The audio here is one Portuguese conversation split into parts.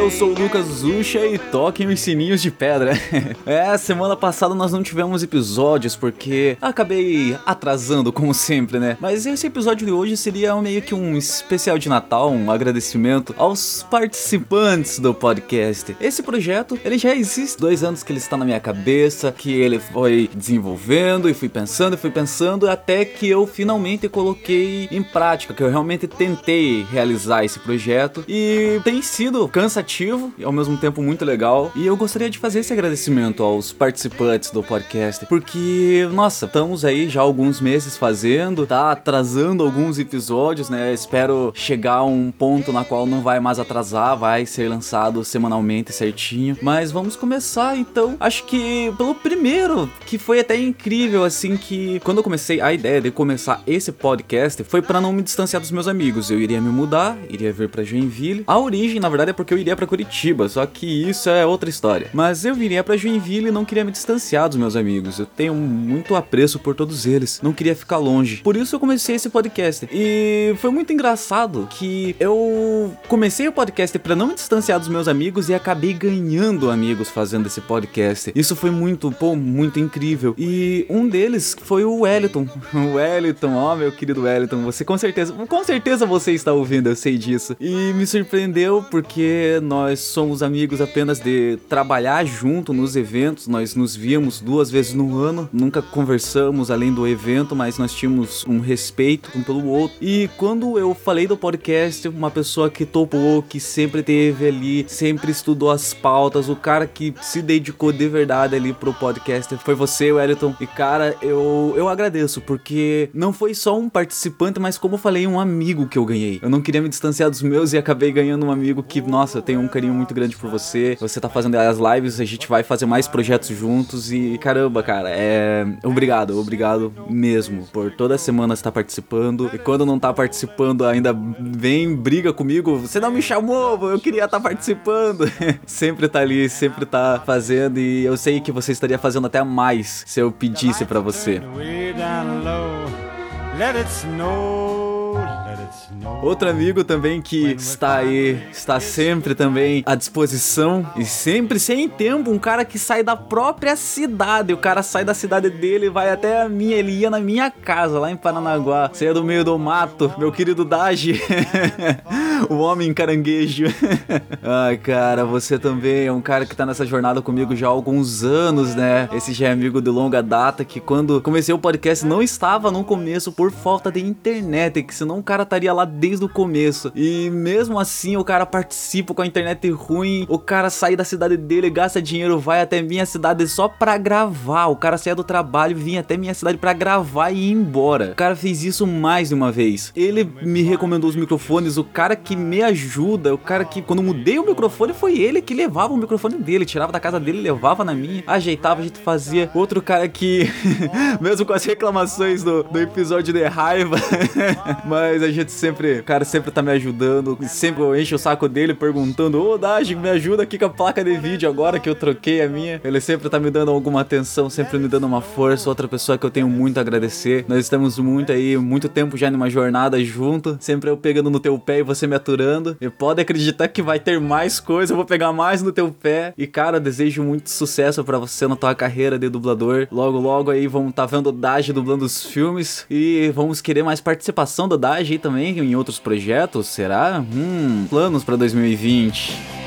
eu sou o Lucas Zucha e toquem os sininhos de pedra. é, semana passada nós não tivemos episódios porque acabei atrasando, como sempre, né? Mas esse episódio de hoje seria meio que um especial de Natal, um agradecimento aos participantes do podcast. Esse projeto, ele já existe dois anos que ele está na minha cabeça, que ele foi desenvolvendo e fui pensando e fui pensando até que eu finalmente coloquei em prática, que eu realmente tentei realizar esse projeto e tem sido cansativo e ao mesmo tempo muito legal. E eu gostaria de fazer esse agradecimento aos participantes do podcast, porque, nossa, estamos aí já alguns meses fazendo, tá atrasando alguns episódios, né? Espero chegar a um ponto na qual não vai mais atrasar, vai ser lançado semanalmente certinho. Mas vamos começar então. Acho que pelo primeiro, que foi até incrível, assim, que quando eu comecei a ideia de começar esse podcast foi para não me distanciar dos meus amigos. Eu iria me mudar, iria vir para Joinville. A origem, na verdade, é porque eu iria para Curitiba, só que isso é outra história. Mas eu viria para Joinville e não queria me distanciar dos meus amigos. Eu tenho muito apreço por todos eles. Não queria ficar longe. Por isso eu comecei esse podcast. E foi muito engraçado que eu comecei o podcast para não me distanciar dos meus amigos e acabei ganhando amigos fazendo esse podcast. Isso foi muito, pô, muito incrível. E um deles foi o Wellington. O Wellington, ó, meu querido Wellington, você com certeza, com certeza você está ouvindo, eu sei disso. E me surpreendeu porque nós somos amigos apenas de trabalhar junto nos eventos, nós nos víamos duas vezes no ano, nunca conversamos além do evento, mas nós tínhamos um respeito um pelo outro. E quando eu falei do podcast, uma pessoa que topou, que sempre teve ali, sempre estudou as pautas, o cara que se dedicou de verdade ali pro podcast foi você, Wellington. E cara, eu, eu agradeço, porque não foi só um participante, mas como eu falei, um amigo que eu ganhei. Eu não queria me distanciar dos meus e acabei ganhando um amigo que, nossa, eu tenho um carinho muito grande por você. Você tá fazendo as lives, a gente vai fazer mais projetos juntos e caramba, cara, é. Obrigado, obrigado mesmo por toda semana estar participando. E quando não tá participando, ainda vem, briga comigo. Você não me chamou, eu queria estar tá participando. sempre tá ali, sempre tá fazendo e eu sei que você estaria fazendo até mais se eu pedisse para você. Let it snow. Outro amigo também que está aí, está sempre também à disposição e sempre sem tempo, um cara que sai da própria cidade. O cara sai da cidade dele e vai até a minha, ele ia na minha casa lá em Paranaguá. Você é do meio do mato, meu querido Daji. o homem caranguejo. Ai, cara, você também é um cara que tá nessa jornada comigo já há alguns anos, né? Esse já é amigo de longa data que quando comecei o podcast não estava no começo por falta de internet, que senão o cara estaria lá desde o começo. E mesmo assim o cara participa com a internet ruim, o cara sai da cidade dele, gasta dinheiro, vai até minha cidade só pra gravar. O cara saia do trabalho, vinha até minha cidade pra gravar e ir embora. O cara fez isso mais de uma vez. Ele me recomendou os microfones, o cara que me ajuda, o cara que quando mudei o microfone foi ele que levava o microfone dele, tirava da casa dele, levava na minha, ajeitava, a gente fazia. Outro cara que, mesmo com as reclamações do, do episódio de raiva, mas a gente sempre, o cara sempre tá me ajudando, sempre eu encho o saco dele perguntando, ô oh, Daj, me ajuda aqui com a placa de vídeo agora que eu troquei a minha. Ele sempre tá me dando alguma atenção, sempre me dando uma força, outra pessoa que eu tenho muito a agradecer. Nós estamos muito aí, muito tempo já numa jornada junto, sempre eu pegando no teu pé e você me aturando. E pode acreditar que vai ter mais coisa, eu vou pegar mais no teu pé. E cara, desejo muito sucesso para você na tua carreira de dublador. Logo, logo aí vamos tá vendo o Daj dublando os filmes e vamos querer mais participação do Daj aí também em outros projetos, será? Hum, planos para 2020.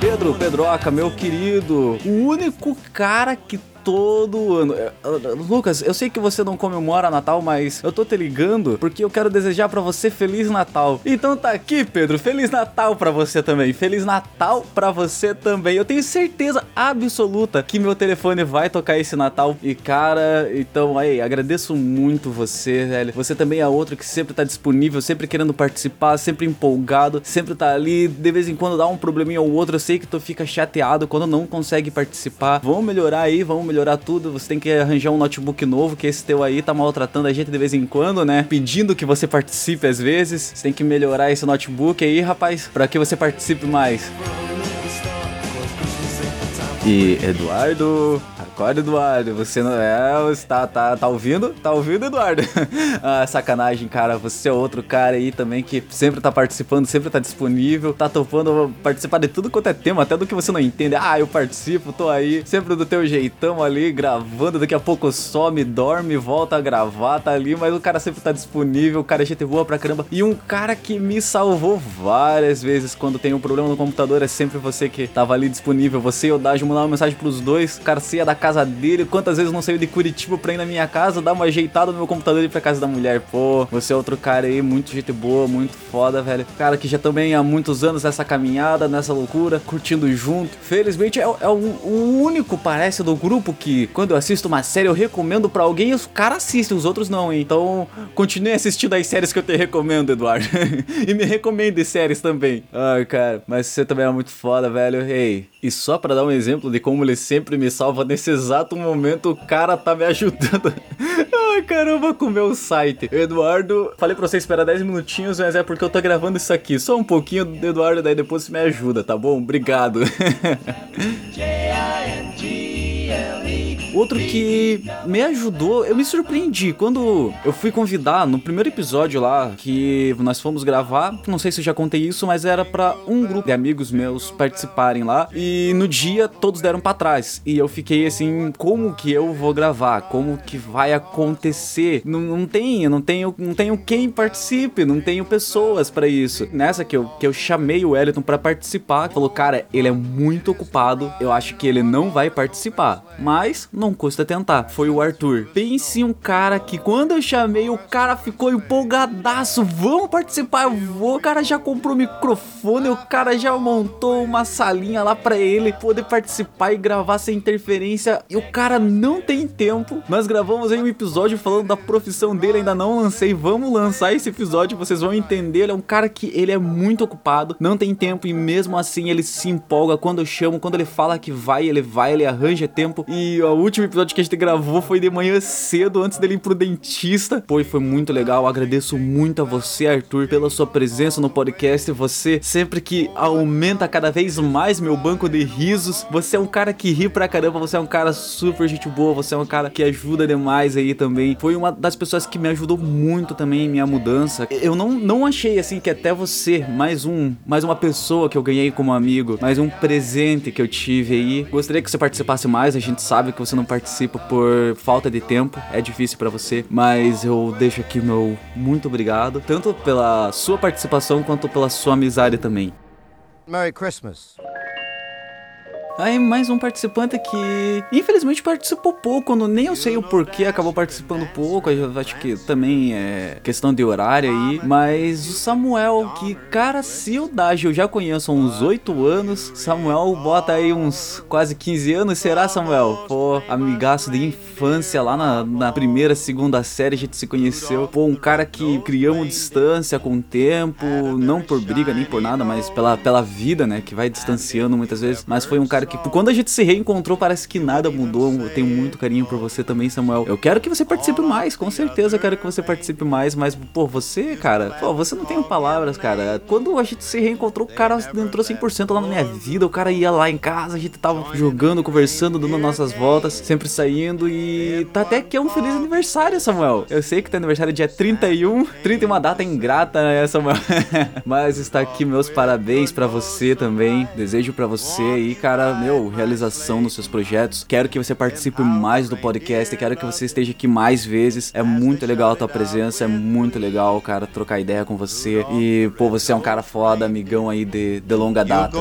Pedro Pedroca, meu querido, o único cara que todo ano. É, Lucas, eu sei que você não comemora Natal, mas eu tô te ligando porque eu quero desejar para você Feliz Natal. Então tá aqui, Pedro, Feliz Natal para você também. Feliz Natal para você também. Eu tenho certeza absoluta que meu telefone vai tocar esse Natal. E cara, então aí, agradeço muito você, velho. Você também é outro que sempre tá disponível, sempre querendo participar, sempre empolgado, sempre tá ali, de vez em quando dá um probleminha ou outro. Eu sei que tu fica chateado quando não consegue participar. Vamos melhorar aí, vamos melhorar melhorar tudo, você tem que arranjar um notebook novo, que esse teu aí tá maltratando a gente de vez em quando, né? Pedindo que você participe às vezes. Você tem que melhorar esse notebook aí, rapaz, para que você participe mais. E Eduardo, acorda Eduardo, você não é, está tá, tá ouvindo? Tá ouvindo Eduardo? ah, sacanagem, cara, você é outro cara aí também que sempre tá participando, sempre tá disponível, tá topando participar de tudo quanto é tema, até do que você não entende. Ah, eu participo, tô aí, sempre do teu jeitão ali, gravando, daqui a pouco some, dorme, volta a gravar, tá ali, mas o cara sempre tá disponível, o cara é gente boa pra caramba. E um cara que me salvou várias vezes quando tem um problema no computador, é sempre você que tava ali disponível, você e o Daj mandar uma mensagem pros dois, saia da casa dele, quantas vezes não saiu de Curitiba pra ir na minha casa, dar uma ajeitada no meu computador e ir pra casa da mulher. Pô, você é outro cara aí, muito gente boa, muito foda, velho. Cara que já também há muitos anos nessa caminhada, nessa loucura, curtindo junto. Felizmente é, é o, o, único, parece, do grupo que quando eu assisto uma série eu recomendo pra alguém e os caras assistem, os outros não, hein? Então continue assistindo as séries que eu te recomendo, Eduardo. e me recomende séries também. Ai, cara, mas você também é muito foda, velho. Ei, e só pra dar um exemplo de como ele sempre me salva nesse exato momento, o cara tá me ajudando. Ai, caramba, com o meu site. Eduardo, falei pra você esperar 10 minutinhos, mas é porque eu tô gravando isso aqui. Só um pouquinho do Eduardo, daí depois você me ajuda, tá bom? Obrigado. Outro que me ajudou, eu me surpreendi quando eu fui convidar no primeiro episódio lá que nós fomos gravar. Não sei se eu já contei isso, mas era para um grupo de amigos meus participarem lá. E no dia todos deram para trás. E eu fiquei assim, como que eu vou gravar? Como que vai acontecer? Não, não tenho, não tenho, não tenho quem participe, não tenho pessoas para isso. Nessa que eu, que eu chamei o Wellington para participar, falou, cara, ele é muito ocupado, eu acho que ele não vai participar. Mas não custa tentar. Foi o Arthur. Pense em um cara que quando eu chamei, o cara ficou empolgadaço. Vamos participar, eu vou. O cara já comprou microfone, o cara já montou uma salinha lá para ele poder participar e gravar sem interferência. E o cara não tem tempo. Nós gravamos aí um episódio falando da profissão dele, ainda não lancei. Vamos lançar esse episódio, vocês vão entender. Ele é um cara que ele é muito ocupado, não tem tempo e mesmo assim ele se empolga quando eu chamo, quando ele fala que vai, ele vai, ele arranja tempo. E a último episódio que a gente gravou foi de manhã cedo, antes dele ir pro dentista. Pô, foi muito legal. Agradeço muito a você, Arthur, pela sua presença no podcast. Você sempre que aumenta cada vez mais meu banco de risos. Você é um cara que ri pra caramba. Você é um cara super gente boa. Você é um cara que ajuda demais aí também. Foi uma das pessoas que me ajudou muito também em minha mudança. Eu não, não achei assim que até você, mais um, mais uma pessoa que eu ganhei como amigo, mais um presente que eu tive aí. Gostaria que você participasse mais. A gente sabe que você não participa por falta de tempo, é difícil para você, mas eu deixo aqui meu muito obrigado, tanto pela sua participação quanto pela sua amizade também. Merry Christmas. Aí mais um participante que infelizmente participou pouco, nem eu sei o porquê acabou participando pouco, eu acho que também é questão de horário aí, mas o Samuel, que cara, se o Dage eu já conheço há uns 8 anos, Samuel bota aí uns quase 15 anos, será Samuel? Pô, amigaço de infância lá na, na primeira, segunda série a gente se conheceu, pô, um cara que criamos distância com o tempo, não por briga nem por nada, mas pela, pela vida, né, que vai distanciando muitas vezes, mas foi um cara que quando a gente se reencontrou, parece que nada mudou. Eu tenho muito carinho por você também, Samuel. Eu quero que você participe mais, com certeza eu quero que você participe mais, mas, pô, você, cara, pô, você não tem palavras, cara. Quando a gente se reencontrou, o cara entrou 100% lá na minha vida. O cara ia lá em casa, a gente tava jogando, conversando, dando nossas voltas, sempre saindo e tá até que é um feliz aniversário, Samuel. Eu sei que teu aniversário é dia 31, 30 é uma data ingrata, né, Samuel? mas está aqui meus parabéns para você também. Desejo para você aí, cara, meu, realização nos seus projetos. Quero que você participe mais do podcast, quero que você esteja aqui mais vezes. É muito legal a tua presença, é muito legal, cara, trocar ideia com você. E, pô, você é um cara foda, amigão aí de, de longa data.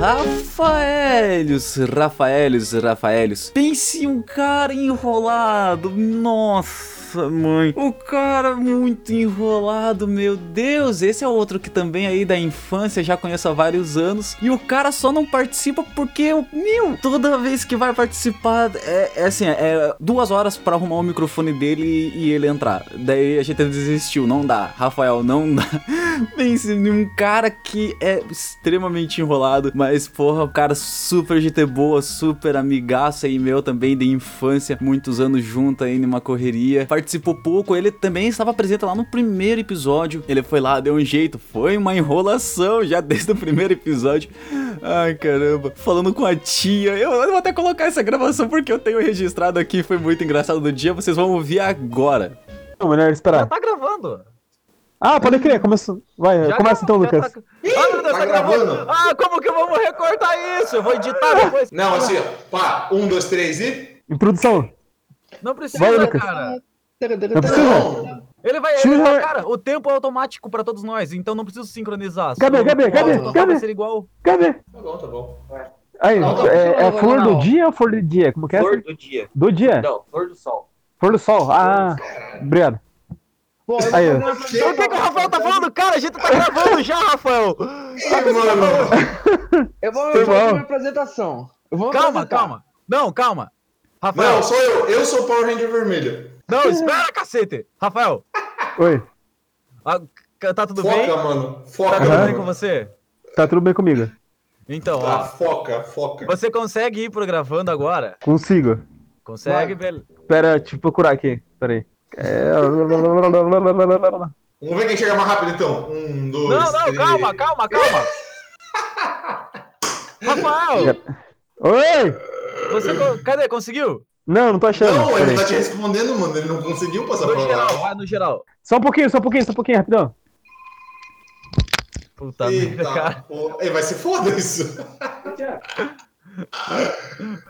Rafaelios, Rafaelios, Rafaelios. Pense um cara enrolado. Nossa nossa, mãe. O cara muito enrolado, meu Deus. Esse é outro que também aí da infância já conheço há vários anos. E o cara só não participa porque, meu, toda vez que vai participar é, é assim, é duas horas para arrumar o microfone dele e, ele entrar. Daí a gente desistiu, não dá. Rafael, não dá. Pense em um cara que é extremamente enrolado, mas porra, o cara super GT boa, super amigaço aí meu também de infância, muitos anos junto aí numa correria participou pouco, ele também estava presente lá no primeiro episódio. Ele foi lá, deu um jeito, foi uma enrolação já desde o primeiro episódio. Ai, caramba. Falando com a tia. Eu, eu vou até colocar essa gravação porque eu tenho registrado aqui, foi muito engraçado do dia. Vocês vão ouvir agora. Não, melhor Já esperar. tá gravando. Ah, pode crer, começa. Vai, Já começa então, já Lucas. Tá... Ah, meu Deus, Tá tá gravando. gravando? Ah, como que vamos recortar isso? Eu vou editar depois. Não, assim, ó. Pá, um, dois, três e. Introdução. Não precisa, Vai, Lucas. cara. Não precisa? Não. Ele vai. Ele vai cara, o tempo é automático pra todos nós, então não preciso sincronizar. Cadê, cadê, cadê, cadê? Vai ser igual. Cadê? Tá bom, tá bom. Aí, Não, não, é, é não, flor não, do dia ou flor do dia? Como que é? Flor do dia. Do dia? Não, flor do sol. Flor do sol. Ah, obrigado. Pô, Aí, uma O que, que o Rafael tá falando? Cara, a gente tá gravando já, Rafael. Ai, mano. Eu vou fazer uma apresentação. Eu vou Calma, apresentar. calma. Não, calma. Rafael, Não, sou eu. Eu sou o Power Ranger vermelho. Não, espera, cacete. Rafael, Oi, ah, tá tudo Foca, bem? mano. Tá Foca, tudo Aham. bem com mano. você? tá tudo bem comigo? Então, Tá, ó. foca, foca. Você consegue ir pro gravando agora? Consigo. Consegue, velho? Pera, deixa eu procurar aqui. Pera aí. É... Vamos ver quem chega mais rápido, então. Um, dois, Não, não, três. calma, calma, calma. Rafael, Oi! você. Cadê? Conseguiu? Não, não tô achando. Não, ele tá te respondendo, mano. Ele não conseguiu passar No pra geral, lá. vai no geral. Só um pouquinho, só um pouquinho, só um pouquinho, rapidão. Puta merda, cara. Pô. Ei, vai se foda isso.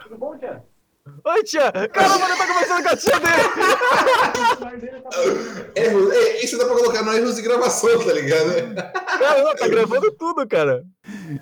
Tudo bom, Tia? Oi, tia! Caramba, ele tá conversando com a tia dele! Erros, isso dá pra colocar no erros de gravação, tá ligado? Caramba, tá gravando tudo, cara.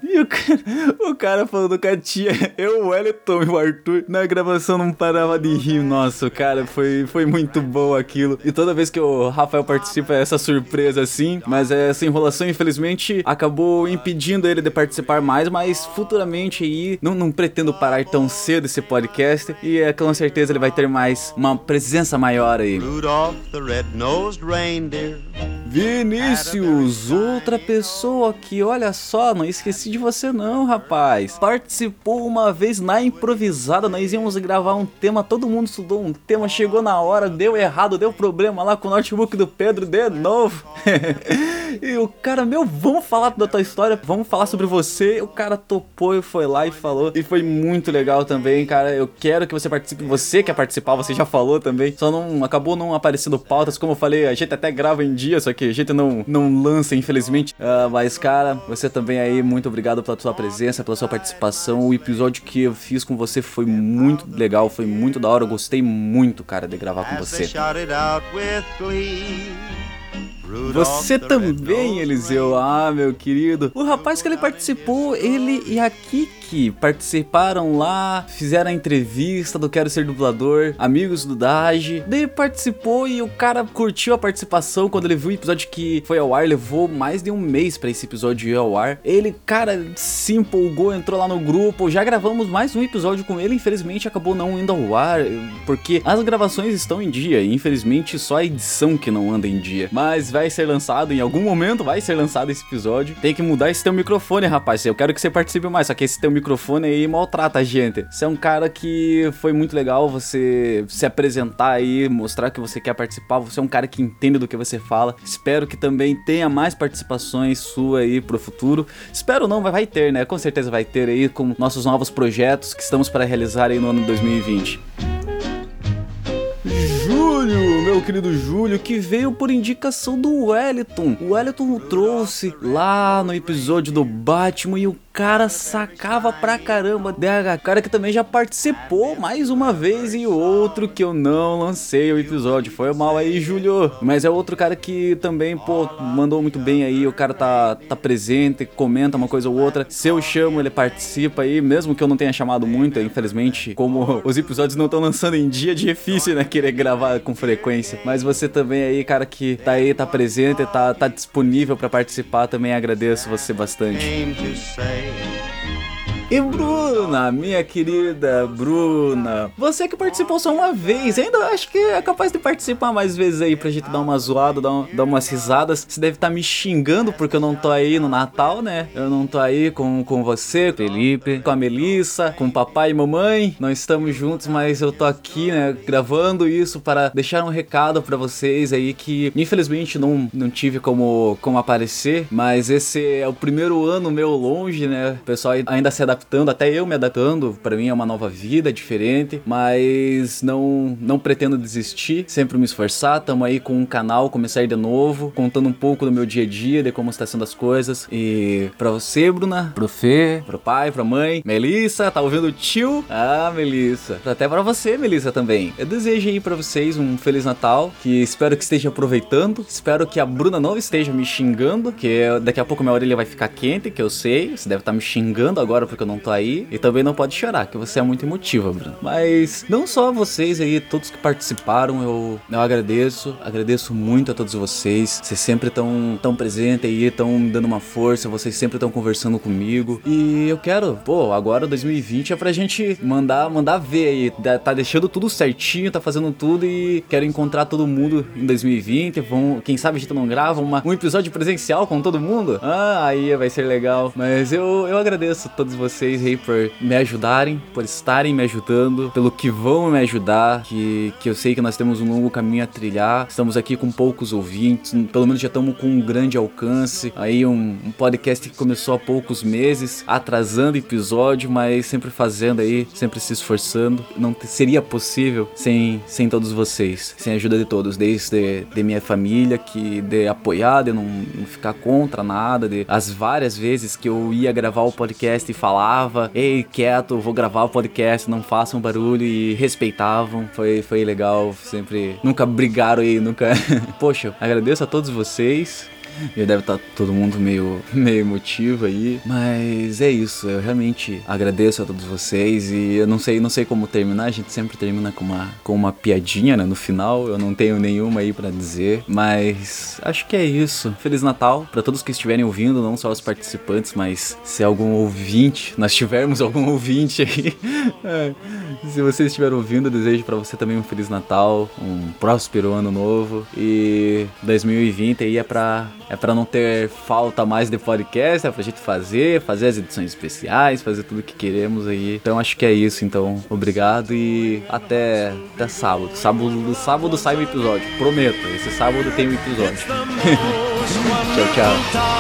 E o cara, o cara falando com a tia, eu, o Wellington e o Arthur, na gravação não parava de rir. Nossa, cara, foi, foi muito bom aquilo. E toda vez que o Rafael participa, é essa surpresa assim. Mas essa enrolação, infelizmente, acabou impedindo ele de participar mais. Mas futuramente aí, não, não pretendo parar tão cedo esse podcast. E é, com certeza ele vai ter mais, uma presença maior aí. Rudolph the red-nosed reindeer. Vinícius, outra pessoa que, olha só, não esqueci de você não, rapaz. Participou uma vez na improvisada, nós íamos gravar um tema, todo mundo estudou um tema, chegou na hora, deu errado, deu problema lá com o notebook do Pedro de novo. e o cara, meu, vamos falar da tua história, vamos falar sobre você. O cara topou e foi lá e falou. E foi muito legal também, cara. Eu quero que você participe. Você quer participar, você já falou também. Só não acabou não aparecendo pautas, como eu falei, a gente até grava em dia, só que a gente não, não lança, infelizmente. Ah, mas, cara, você também aí, muito obrigado pela sua presença, pela sua participação. O episódio que eu fiz com você foi muito legal, foi muito da hora. Eu gostei muito, cara, de gravar com você. Você também, Eliseu. Ah, meu querido. O rapaz que ele participou, ele e a Kiki participaram lá, fizeram a entrevista do Quero Ser Dublador, amigos do Dage. Daí participou e o cara curtiu a participação quando ele viu o episódio que foi ao ar. Levou mais de um mês pra esse episódio ir ao ar. Ele, cara, se empolgou, entrou lá no grupo. Já gravamos mais um episódio com ele. Infelizmente acabou não indo ao ar, porque as gravações estão em dia. Infelizmente só a edição que não anda em dia. Mas vai ser lançado, em algum momento vai ser lançado esse episódio. Tem que mudar esse teu microfone, rapaz. Eu quero que você participe mais, só que esse teu microfone aí maltrata a gente. Você é um cara que foi muito legal você se apresentar aí, mostrar que você quer participar. Você é um cara que entende do que você fala. Espero que também tenha mais participações sua aí pro futuro. Espero não, vai, vai ter, né? Com certeza vai ter aí com nossos novos projetos que estamos para realizar aí no ano 2020. Meu querido Júlio, que veio por indicação do Wellington. O Wellington trouxe lá no episódio do Batman e o cara sacava pra caramba. DH, cara que também já participou mais uma vez e outro que eu não lancei o episódio. Foi mal aí, Júlio. Mas é outro cara que também, pô, mandou muito bem aí. O cara tá, tá presente, comenta uma coisa ou outra. Se eu chamo, ele participa aí, mesmo que eu não tenha chamado muito, infelizmente, como os episódios não estão lançando em dia, é difícil, né, querer gravar com frequência. Mas você também aí, cara que tá aí, tá presente, tá, tá disponível pra participar, também agradeço você bastante. E Bruna, minha querida Bruna, você que participou só uma vez, ainda acho que é capaz de participar mais vezes aí pra gente dar uma zoada, dar, um- dar umas risadas. Você deve estar me xingando porque eu não tô aí no Natal, né? Eu não tô aí com, com você, Felipe, com a Melissa, com papai e mamãe. Não estamos juntos, mas eu tô aqui, né, gravando isso para deixar um recado pra vocês aí que infelizmente não, não tive como, como aparecer, mas esse é o primeiro ano meu longe, né? O pessoal ainda se adaptando, até eu me adaptando. Pra mim é uma nova vida, diferente, mas não não pretendo desistir, sempre me esforçar. Tamo aí com um canal, começar de novo, contando um pouco do meu dia a dia, de como está sendo as coisas. E pra você, Bruna, pro Fê, pro pai, pra mãe, Melissa, tá ouvindo o tio? Ah, Melissa. Até pra você, Melissa, também. Eu desejo aí pra vocês um Feliz Natal, que espero que esteja aproveitando. Espero que a Bruna não esteja me xingando, que daqui a pouco minha orelha vai ficar quente, que eu sei. Você deve estar me xingando agora porque eu não tô aí. E também não pode chorar, que você é muito emotiva, Bruna. Mas não só vocês aí, todos que participaram, eu, eu agradeço. Agradeço muito a todos vocês. Vocês sempre estão tão presentes aí, estão me dando uma força. Vocês sempre estão conversando comigo. E eu quero, pô, agora 2020 é pra gente mandar, mandar ver aí. Tá- Tá deixando tudo certinho, tá fazendo tudo e quero encontrar todo mundo em 2020. Vão, quem sabe a gente não grava uma, um episódio presencial com todo mundo? Ah, aí vai ser legal. Mas eu, eu agradeço a todos vocês aí por me ajudarem, por estarem me ajudando, pelo que vão me ajudar. Que, que eu sei que nós temos um longo caminho a trilhar. Estamos aqui com poucos ouvintes, pelo menos já estamos com um grande alcance. Aí um, um podcast que começou há poucos meses, atrasando episódio, mas sempre fazendo aí, sempre se esforçando. Não seria possível sem, sem todos vocês, sem a ajuda de todos, desde de minha família, que de apoiar, de não, não ficar contra nada, de as várias vezes que eu ia gravar o podcast e falava, ei, quieto, vou gravar o podcast, não façam barulho e respeitavam. Foi, foi legal, sempre, nunca brigaram aí, nunca. Poxa, agradeço a todos vocês. Já deve estar todo mundo meio, meio emotivo aí. Mas é isso, eu realmente agradeço a todos vocês e eu não sei, não sei como terminar. A gente sempre termina com uma, com uma piadinha, né? No final, eu não tenho nenhuma aí pra dizer. Mas acho que é isso. Feliz Natal pra todos que estiverem ouvindo, não só os participantes, mas se algum ouvinte, nós tivermos algum ouvinte aí. é, se você estiver ouvindo, desejo pra você também um Feliz Natal, um próspero ano novo. E 2020 aí é pra, é para não ter falta mais de podcast, é pra gente fazer, fazer as edições especiais, fazer tudo que queremos aí. Então acho que é isso, então. Obrigado e até, até sábado. Sábado, sábado sai um episódio, prometo. Esse sábado tem um episódio. tchau, tchau.